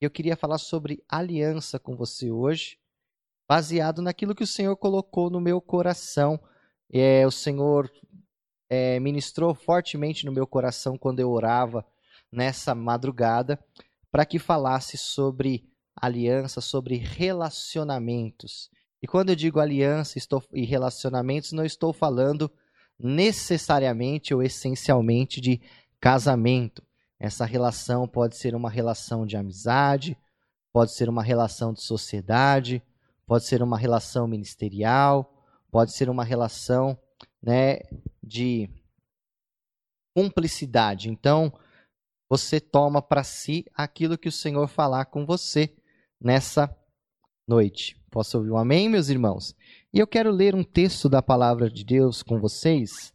Eu queria falar sobre aliança com você hoje, baseado naquilo que o Senhor colocou no meu coração. É, o Senhor é, ministrou fortemente no meu coração quando eu orava nessa madrugada, para que falasse sobre aliança, sobre relacionamentos. E quando eu digo aliança estou, e relacionamentos, não estou falando necessariamente ou essencialmente de casamento. Essa relação pode ser uma relação de amizade, pode ser uma relação de sociedade, pode ser uma relação ministerial, pode ser uma relação né, de cumplicidade. Então, você toma para si aquilo que o Senhor falar com você nessa noite. Posso ouvir um amém, meus irmãos? E eu quero ler um texto da palavra de Deus com vocês,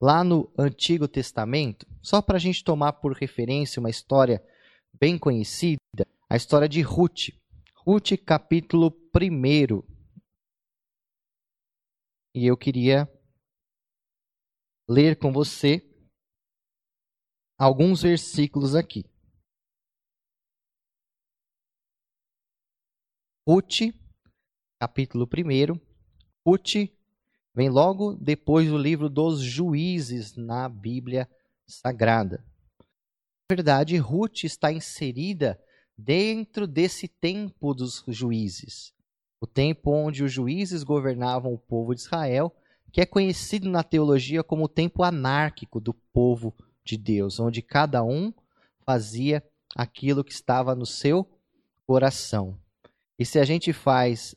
lá no Antigo Testamento, só para a gente tomar por referência uma história bem conhecida, a história de Ruth. Ruth, capítulo 1. E eu queria ler com você alguns versículos aqui. Ruth, capítulo 1. Ruth vem logo depois do livro dos Juízes na Bíblia Sagrada. Na verdade, Ruth está inserida dentro desse tempo dos juízes, o tempo onde os juízes governavam o povo de Israel, que é conhecido na teologia como o tempo anárquico do povo de Deus, onde cada um fazia aquilo que estava no seu coração. E se a gente faz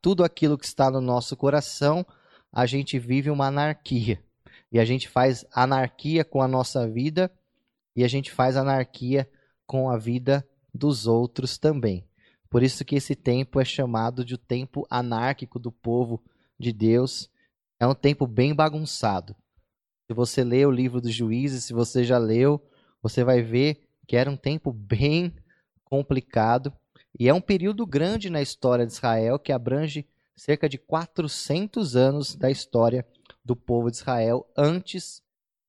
tudo aquilo que está no nosso coração, a gente vive uma anarquia. E a gente faz anarquia com a nossa vida e a gente faz anarquia com a vida dos outros também. Por isso que esse tempo é chamado de o tempo anárquico do povo de Deus. É um tempo bem bagunçado. Se você lê o livro dos juízes, se você já leu, você vai ver que era um tempo bem complicado e é um período grande na história de Israel que abrange cerca de 400 anos da história do povo de Israel antes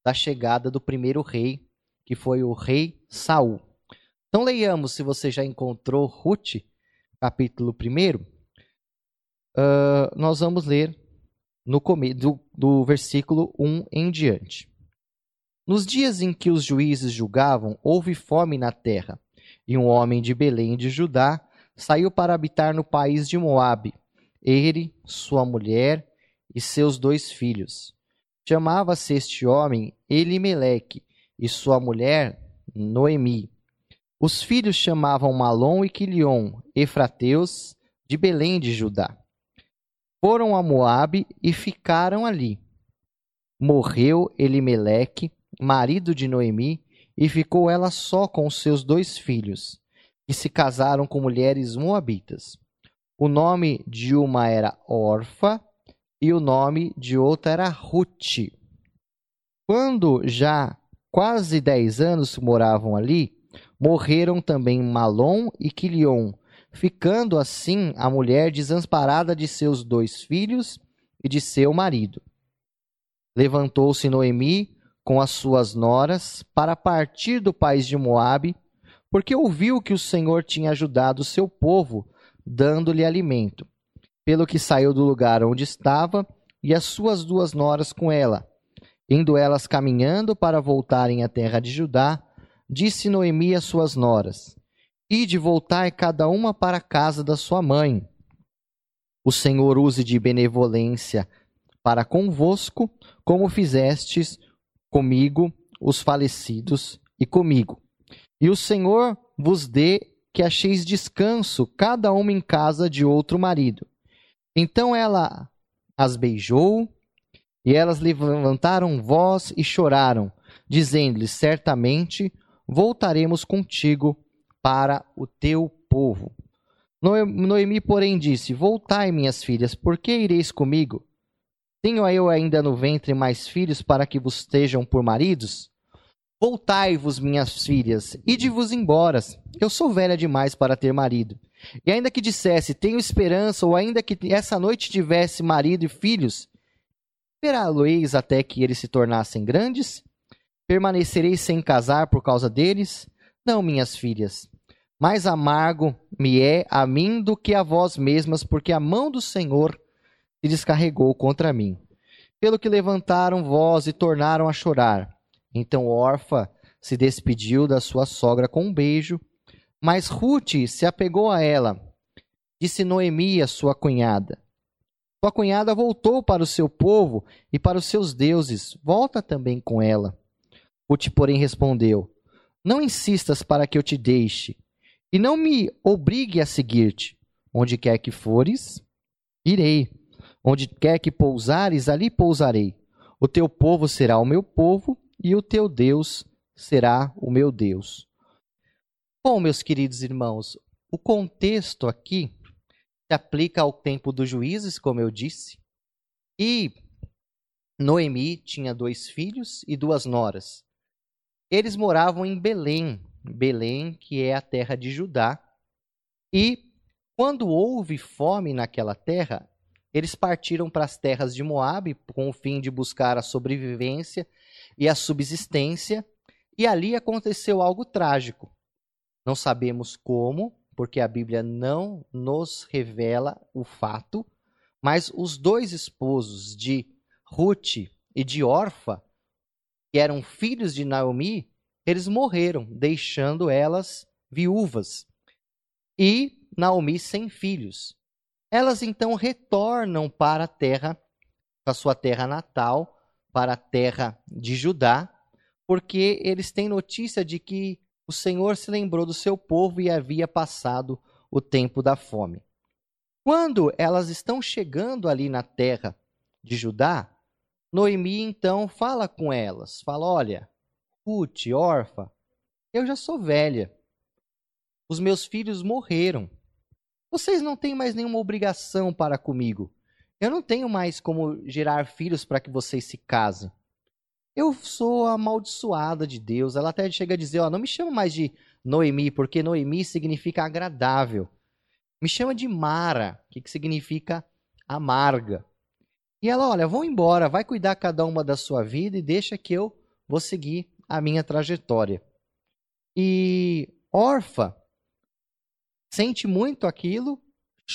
da chegada do primeiro rei, que foi o rei Saul. Então leiamos, se você já encontrou Ruth, capítulo 1, uh, ah, nós vamos ler no do, do versículo 1 em diante. Nos dias em que os juízes julgavam, houve fome na terra, e um homem de Belém de Judá saiu para habitar no país de Moabe, ele, sua mulher e seus dois filhos. Chamava-se este homem Elimeleque e sua mulher Noemi. Os filhos chamavam Malom e Quilion, efrateus de Belém de Judá foram a Moabe e ficaram ali. Morreu Elimeleque, marido de Noemi, e ficou ela só com seus dois filhos, que se casaram com mulheres moabitas. O nome de uma era Orfa e o nome de outra era Ruth. Quando já quase dez anos moravam ali, morreram também Malom e Quilion, ficando assim a mulher desamparada de seus dois filhos e de seu marido. Levantou-se Noemi com as suas noras para partir do país de Moabe, porque ouviu que o Senhor tinha ajudado seu povo, dando-lhe alimento. Pelo que saiu do lugar onde estava, e as suas duas noras com ela. Indo elas caminhando para voltarem à terra de Judá, disse Noemi às suas noras: e de voltar cada uma para a casa da sua mãe. O Senhor use de benevolência para convosco, como fizestes comigo, os falecidos, e comigo. E o Senhor vos dê que acheis descanso, cada uma em casa de outro marido. Então ela as beijou, e elas levantaram voz e choraram, dizendo-lhe: Certamente voltaremos contigo para o teu povo. Noemi, porém, disse: Voltai, minhas filhas, por que ireis comigo? Tenho eu ainda no ventre mais filhos para que vos estejam por maridos? Voltai-vos, minhas filhas, ide-vos embora. Eu sou velha demais para ter marido. E ainda que dissesse, tenho esperança, ou ainda que essa noite tivesse marido e filhos, esperá-lo-eis até que eles se tornassem grandes? Permanecereis sem casar por causa deles? Não, minhas filhas, mais amargo me é a mim do que a vós mesmas, porque a mão do Senhor se descarregou contra mim. Pelo que levantaram voz e tornaram a chorar. Então Orfa se despediu da sua sogra com um beijo, mas Ruth se apegou a ela. Disse Noemi, a sua cunhada: Sua cunhada voltou para o seu povo e para os seus deuses. Volta também com ela. Ruth, porém, respondeu: Não insistas para que eu te deixe e não me obrigue a seguir-te. Onde quer que fores, irei. Onde quer que pousares, ali pousarei. O teu povo será o meu povo, e o teu Deus será o meu Deus. Bom, meus queridos irmãos, o contexto aqui se aplica ao tempo dos juízes, como eu disse, e Noemi tinha dois filhos e duas noras. Eles moravam em Belém, Belém, que é a terra de Judá. E quando houve fome naquela terra, eles partiram para as terras de Moabe com o fim de buscar a sobrevivência e a subsistência, e ali aconteceu algo trágico. Não sabemos como, porque a Bíblia não nos revela o fato, mas os dois esposos de Ruth e de Orfa, que eram filhos de Naomi, eles morreram, deixando elas viúvas e Naomi sem filhos. Elas então retornam para a terra, para a sua terra natal, para a terra de Judá, porque eles têm notícia de que o Senhor se lembrou do seu povo e havia passado o tempo da fome. Quando elas estão chegando ali na terra de Judá, Noemi então fala com elas, fala: "Olha, Ruth, órfã, eu já sou velha. Os meus filhos morreram. Vocês não têm mais nenhuma obrigação para comigo. Eu não tenho mais como gerar filhos para que vocês se casem. Eu sou amaldiçoada de Deus. Ela até chega a dizer: ó, não me chama mais de Noemi, porque Noemi significa agradável. Me chama de Mara, que, significa amarga. E ela, olha, vão embora, vai cuidar cada uma da sua vida e deixa que eu vou seguir a minha trajetória. E Orfa sente muito aquilo,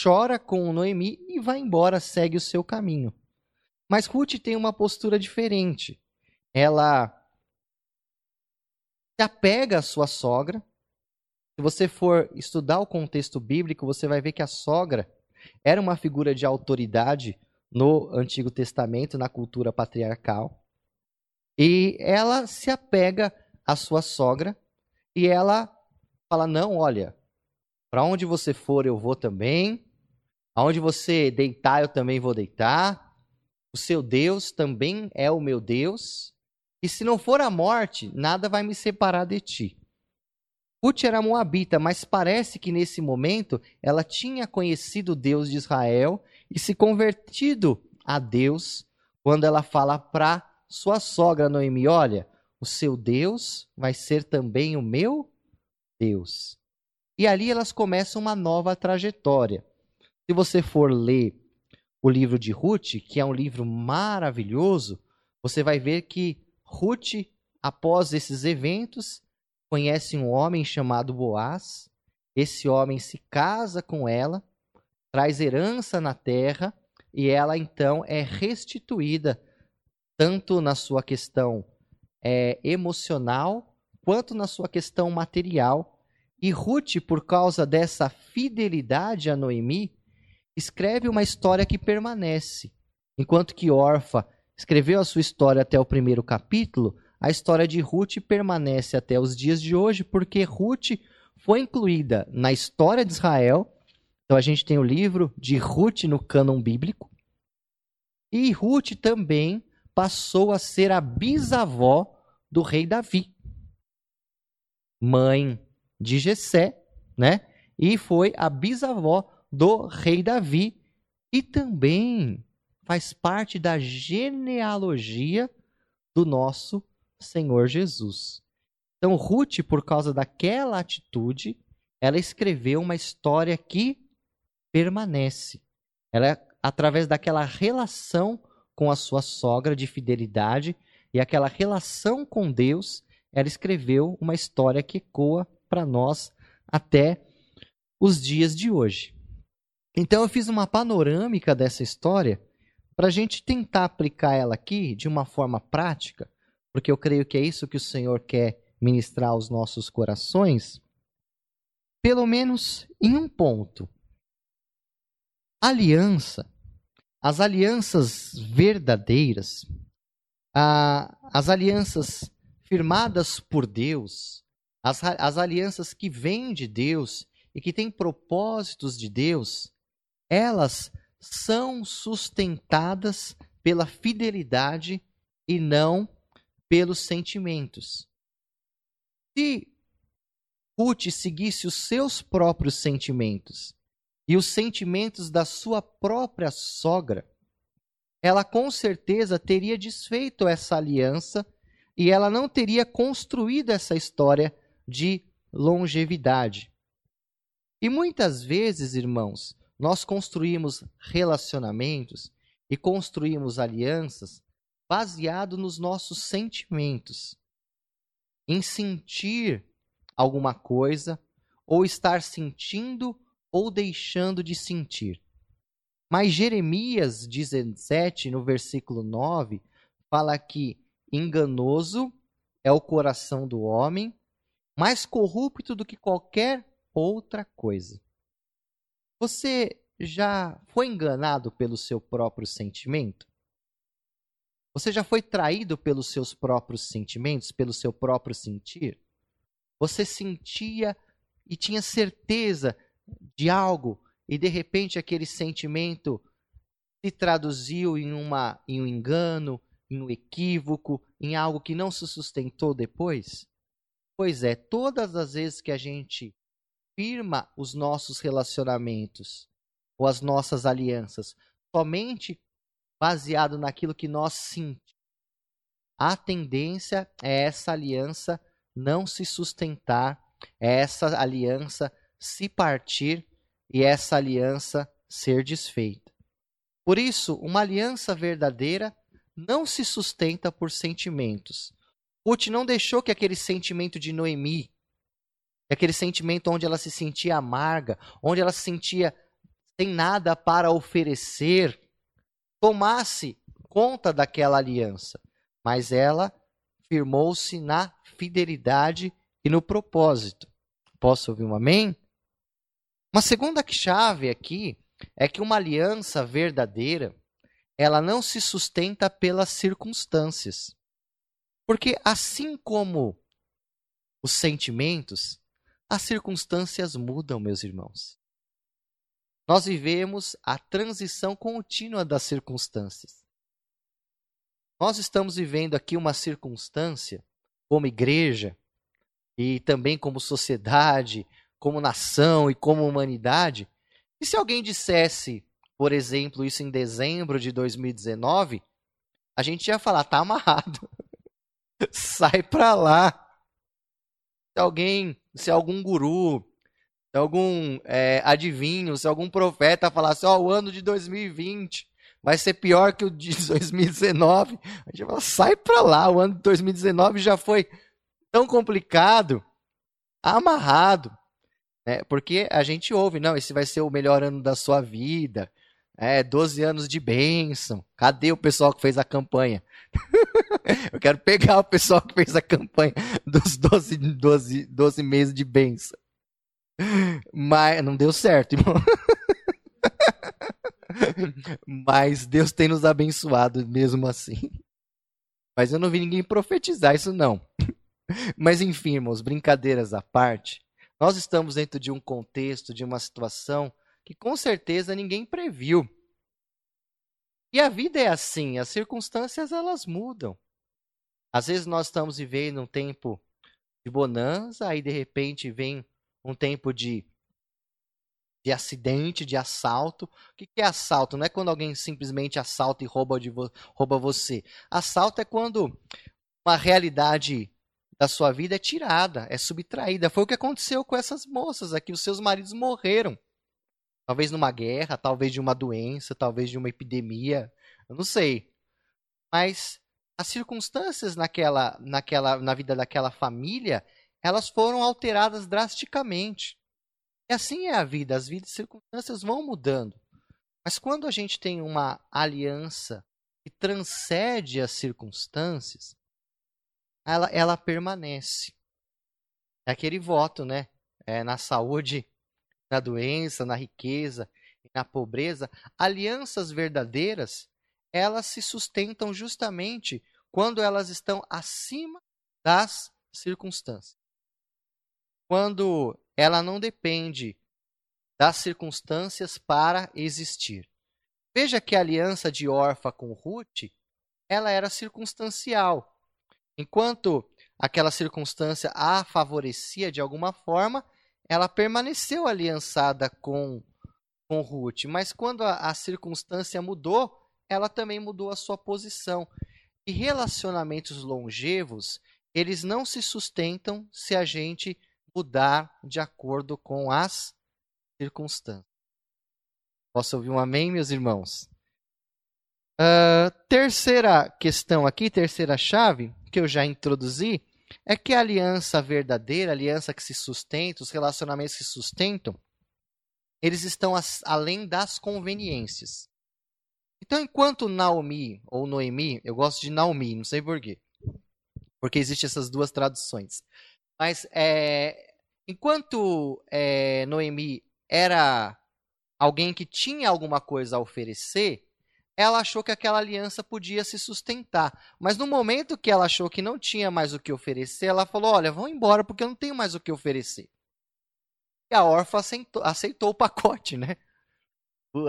chora com Noemi e vai embora, segue o seu caminho. Mas Ruth tem uma postura diferente. Ela se apega à sua sogra. Se você for estudar o contexto bíblico, você vai ver que a sogra era uma figura de autoridade no Antigo Testamento, na cultura patriarcal. E ela se apega à sua sogra e ela fala: Não, olha, para onde você for eu vou também, aonde você deitar eu também vou deitar, o seu Deus também é o meu Deus, e se não for a morte, nada vai me separar de ti. Ruth era moabita, mas parece que nesse momento ela tinha conhecido o Deus de Israel e se convertido a Deus quando ela fala para sua sogra Noemi: Olha, o seu Deus vai ser também o meu Deus. E ali elas começam uma nova trajetória. Se você for ler o livro de Ruth, que é um livro maravilhoso, você vai ver que Ruth, após esses eventos, conhece um homem chamado Boaz. Esse homem se casa com ela, traz herança na terra e ela então é restituída tanto na sua questão é, emocional quanto na sua questão material. E Ruth, por causa dessa fidelidade a Noemi, escreve uma história que permanece. Enquanto que Orfa escreveu a sua história até o primeiro capítulo, a história de Ruth permanece até os dias de hoje, porque Ruth foi incluída na história de Israel. Então a gente tem o livro de Ruth no cânon bíblico. E Ruth também passou a ser a bisavó do rei Davi, mãe de Jessé, né? E foi a bisavó do rei Davi e também faz parte da genealogia do nosso Senhor Jesus. Então, Ruth, por causa daquela atitude, ela escreveu uma história que permanece. Ela, através daquela relação com a sua sogra de fidelidade e aquela relação com Deus, ela escreveu uma história que ecoa para nós até os dias de hoje. Então eu fiz uma panorâmica dessa história para a gente tentar aplicar ela aqui de uma forma prática, porque eu creio que é isso que o Senhor quer ministrar aos nossos corações, pelo menos em um ponto. Aliança, as alianças verdadeiras, as alianças firmadas por Deus, as, as alianças que vêm de Deus e que têm propósitos de Deus, elas são sustentadas pela fidelidade e não pelos sentimentos. Se Ruth seguisse os seus próprios sentimentos e os sentimentos da sua própria sogra, ela com certeza teria desfeito essa aliança e ela não teria construído essa história de longevidade. E muitas vezes, irmãos, nós construímos relacionamentos e construímos alianças baseado nos nossos sentimentos, em sentir alguma coisa ou estar sentindo ou deixando de sentir. Mas Jeremias 17, no versículo 9, fala que enganoso é o coração do homem, mais corrupto do que qualquer outra coisa. Você já foi enganado pelo seu próprio sentimento? Você já foi traído pelos seus próprios sentimentos, pelo seu próprio sentir? Você sentia e tinha certeza de algo e de repente aquele sentimento se traduziu em, uma, em um engano, em um equívoco, em algo que não se sustentou depois? Pois é, todas as vezes que a gente firma os nossos relacionamentos ou as nossas alianças somente baseado naquilo que nós sentimos, a tendência é essa aliança não se sustentar, é essa aliança se partir e essa aliança ser desfeita. Por isso, uma aliança verdadeira não se sustenta por sentimentos. Ruth não deixou que aquele sentimento de Noemi, aquele sentimento onde ela se sentia amarga, onde ela se sentia sem nada para oferecer, tomasse conta daquela aliança, mas ela firmou-se na fidelidade e no propósito. Posso ouvir um amém? Uma segunda chave aqui é que uma aliança verdadeira, ela não se sustenta pelas circunstâncias. Porque assim como os sentimentos, as circunstâncias mudam, meus irmãos. Nós vivemos a transição contínua das circunstâncias. Nós estamos vivendo aqui uma circunstância, como igreja, e também como sociedade, como nação e como humanidade. E se alguém dissesse, por exemplo, isso em dezembro de 2019, a gente ia falar, tá amarrado. Sai pra lá. Se alguém, se algum guru, se algum é, adivinho, se algum profeta falasse, ó, oh, o ano de 2020 vai ser pior que o de 2019, a gente fala, sai pra lá, o ano de 2019 já foi tão complicado, amarrado, né? Porque a gente ouve, não, esse vai ser o melhor ano da sua vida, é, 12 anos de bênção. Cadê o pessoal que fez a campanha? Eu quero pegar o pessoal que fez a campanha dos 12, 12, 12 meses de bênção. Mas não deu certo, irmão. Mas Deus tem nos abençoado mesmo assim. Mas eu não vi ninguém profetizar isso não. Mas enfim, irmãos, brincadeiras à parte, nós estamos dentro de um contexto, de uma situação que com certeza ninguém previu. E a vida é assim, as circunstâncias elas mudam. Às vezes nós estamos vivendo um tempo de bonança, aí de repente vem um tempo de, de acidente, de assalto. O que é assalto? Não é quando alguém simplesmente assalta e rouba, de vo rouba você. Assalto é quando uma realidade da sua vida é tirada, é subtraída. Foi o que aconteceu com essas moças aqui. Os seus maridos morreram. Talvez numa guerra, talvez de uma doença, talvez de uma epidemia. Eu não sei. Mas as circunstâncias naquela, naquela, na vida daquela família elas foram alteradas drasticamente. E assim é a vida, as vidas circunstâncias vão mudando. Mas quando a gente tem uma aliança que transcende as circunstâncias, ela, ela permanece. É aquele voto, né? É, na saúde, na doença, na riqueza, na pobreza. Alianças verdadeiras, elas se sustentam justamente quando elas estão acima das circunstâncias. Quando ela não depende das circunstâncias para existir. Veja que a aliança de Orfa com Ruth, ela era circunstancial. Enquanto aquela circunstância a favorecia de alguma forma, ela permaneceu aliançada com, com Ruth. Mas quando a, a circunstância mudou, ela também mudou a sua posição. E relacionamentos longevos, eles não se sustentam se a gente mudar de acordo com as circunstâncias. Posso ouvir um amém, meus irmãos? Uh, terceira questão aqui, terceira chave, que eu já introduzi, é que a aliança verdadeira, a aliança que se sustenta, os relacionamentos que se sustentam, eles estão as, além das conveniências. Então, enquanto Naomi ou Noemi, eu gosto de Naomi, não sei porquê, porque existem essas duas traduções. Mas é, enquanto é, Noemi era alguém que tinha alguma coisa a oferecer, ela achou que aquela aliança podia se sustentar. Mas no momento que ela achou que não tinha mais o que oferecer, ela falou: Olha, vão embora porque eu não tenho mais o que oferecer. E a órfã aceitou, aceitou o pacote, né?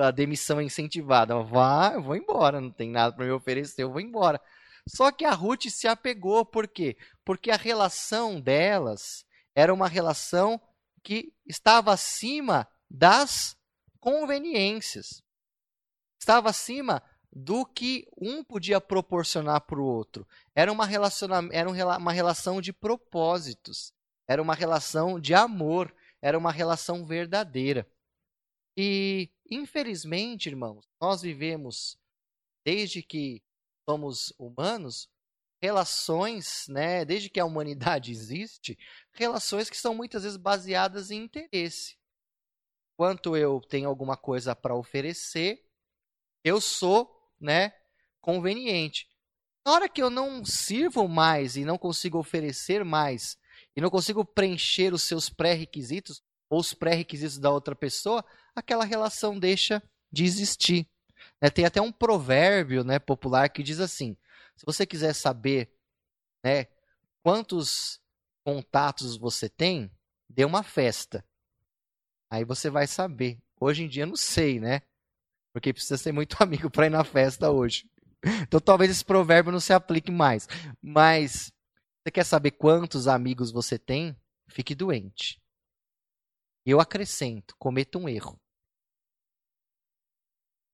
A demissão incentivada. Vá, eu vou embora, não tem nada para me oferecer, eu vou embora. Só que a Ruth se apegou, por quê? Porque a relação delas era uma relação que estava acima das conveniências estava acima do que um podia proporcionar para o outro. Era uma, era uma relação de propósitos, era uma relação de amor, era uma relação verdadeira. E, infelizmente, irmãos, nós vivemos, desde que somos humanos, relações, né, desde que a humanidade existe, relações que são muitas vezes baseadas em interesse. Quanto eu tenho alguma coisa para oferecer, eu sou, né, conveniente. Na hora que eu não sirvo mais e não consigo oferecer mais e não consigo preencher os seus pré-requisitos ou os pré-requisitos da outra pessoa, aquela relação deixa de existir. É, tem até um provérbio né, popular que diz assim: se você quiser saber né, quantos contatos você tem, dê uma festa. Aí você vai saber. Hoje em dia não sei, né? Porque precisa ser muito amigo para ir na festa hoje. Então talvez esse provérbio não se aplique mais. Mas você quer saber quantos amigos você tem? Fique doente. Eu acrescento, cometa um erro.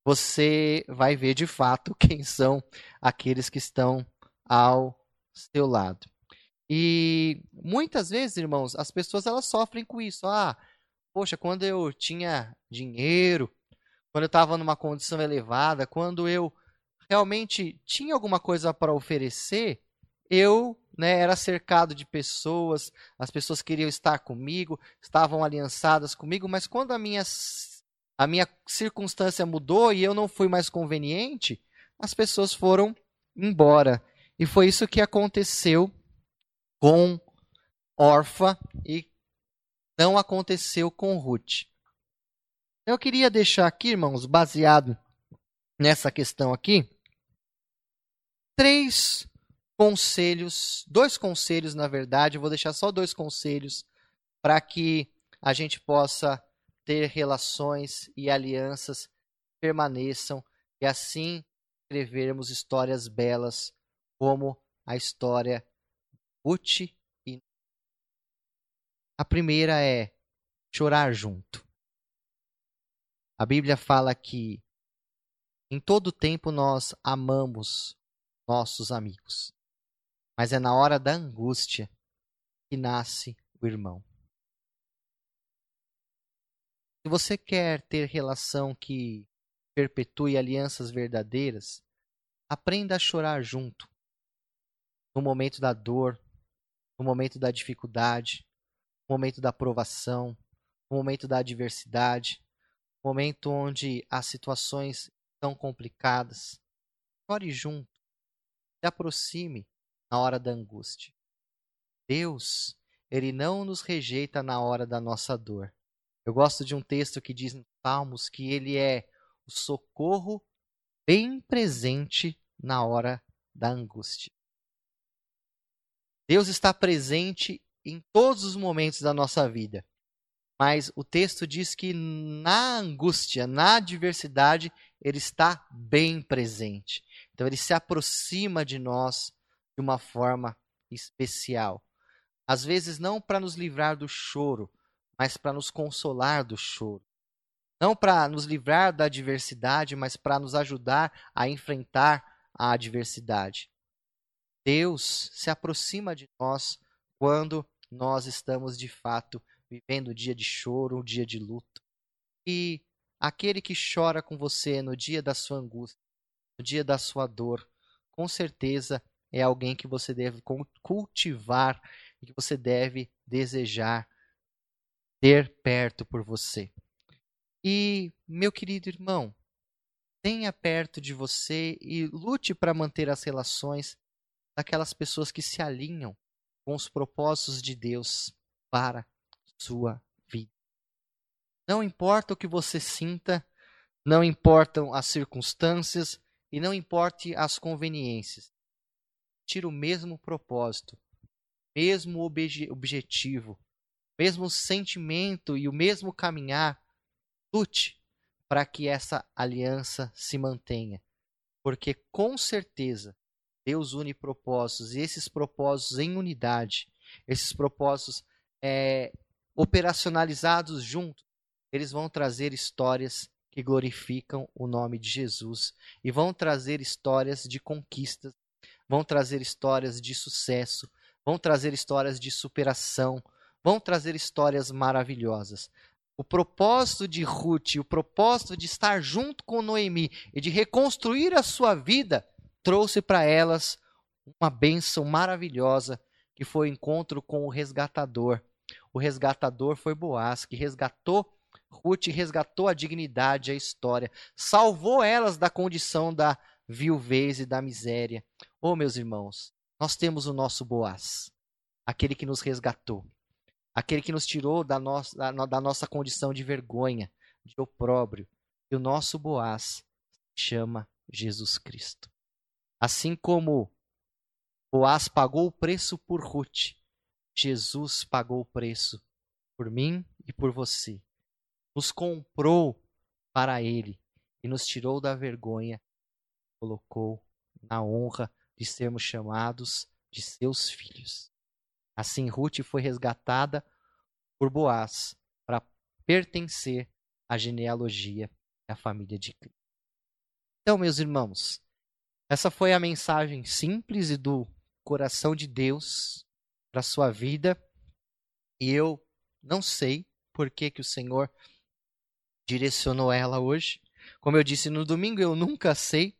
Você vai ver de fato quem são aqueles que estão ao seu lado. E muitas vezes, irmãos, as pessoas elas sofrem com isso. Ah, poxa, quando eu tinha dinheiro, quando eu estava numa condição elevada, quando eu realmente tinha alguma coisa para oferecer, eu né, era cercado de pessoas, as pessoas queriam estar comigo, estavam aliançadas comigo, mas quando a minha, a minha circunstância mudou e eu não fui mais conveniente, as pessoas foram embora. E foi isso que aconteceu com Orfa e não aconteceu com Ruth. Eu queria deixar aqui, irmãos, baseado nessa questão aqui, três conselhos, dois conselhos, na verdade, eu vou deixar só dois conselhos para que a gente possa ter relações e alianças permaneçam e assim escrevermos histórias belas como a história Ruth e a primeira é chorar junto. A Bíblia fala que em todo tempo nós amamos nossos amigos, mas é na hora da angústia que nasce o irmão. Se você quer ter relação que perpetue alianças verdadeiras, aprenda a chorar junto. No momento da dor, no momento da dificuldade, no momento da provação, no momento da adversidade, momento onde as situações estão complicadas. Ore junto, se aproxime na hora da angústia. Deus, ele não nos rejeita na hora da nossa dor. Eu gosto de um texto que diz em Salmos que ele é o socorro bem presente na hora da angústia. Deus está presente em todos os momentos da nossa vida. Mas o texto diz que na angústia, na adversidade, ele está bem presente. Então ele se aproxima de nós de uma forma especial. Às vezes não para nos livrar do choro, mas para nos consolar do choro. Não para nos livrar da adversidade, mas para nos ajudar a enfrentar a adversidade. Deus se aproxima de nós quando nós estamos de fato vivendo um dia de choro, um dia de luto. E aquele que chora com você no dia da sua angústia, no dia da sua dor, com certeza é alguém que você deve cultivar e que você deve desejar ter perto por você. E, meu querido irmão, tenha perto de você e lute para manter as relações daquelas pessoas que se alinham com os propósitos de Deus para sua vida. Não importa o que você sinta, não importam as circunstâncias e não importe as conveniências. Tira o mesmo propósito, mesmo obje objetivo, mesmo sentimento e o mesmo caminhar Lute para que essa aliança se mantenha, porque com certeza Deus une propósitos e esses propósitos em unidade, esses propósitos é, operacionalizados juntos, eles vão trazer histórias que glorificam o nome de Jesus e vão trazer histórias de conquistas, vão trazer histórias de sucesso, vão trazer histórias de superação, vão trazer histórias maravilhosas o propósito de Ruth, o propósito de estar junto com Noemi e de reconstruir a sua vida, trouxe para elas uma bênção maravilhosa, que foi o encontro com o resgatador. O resgatador foi Boaz, que resgatou Ruth, resgatou a dignidade, a história, salvou elas da condição da viuvez e da miséria. Oh, meus irmãos, nós temos o nosso Boaz, aquele que nos resgatou, aquele que nos tirou da nossa, da, nossa condição de vergonha, de opróbrio. E o nosso Boaz chama Jesus Cristo. Assim como Boaz pagou o preço por Ruth, Jesus pagou o preço por mim e por você. Nos comprou para Ele e nos tirou da vergonha, colocou na honra de sermos chamados de seus filhos. Assim, Ruth foi resgatada por Boaz para pertencer à genealogia da família de Cristo. Então, meus irmãos, essa foi a mensagem simples e do coração de Deus para sua vida. E eu não sei por que, que o Senhor direcionou ela hoje. Como eu disse no domingo, eu nunca sei,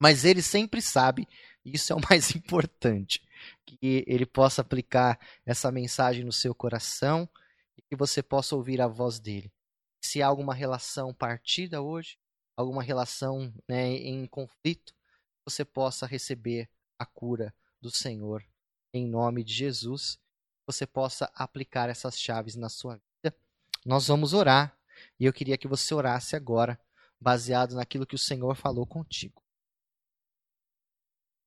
mas Ele sempre sabe. Isso é o mais importante que ele possa aplicar essa mensagem no seu coração e que você possa ouvir a voz dele. Se há alguma relação partida hoje, alguma relação né, em conflito, você possa receber a cura do Senhor em nome de Jesus, você possa aplicar essas chaves na sua vida. Nós vamos orar e eu queria que você orasse agora, baseado naquilo que o Senhor falou contigo.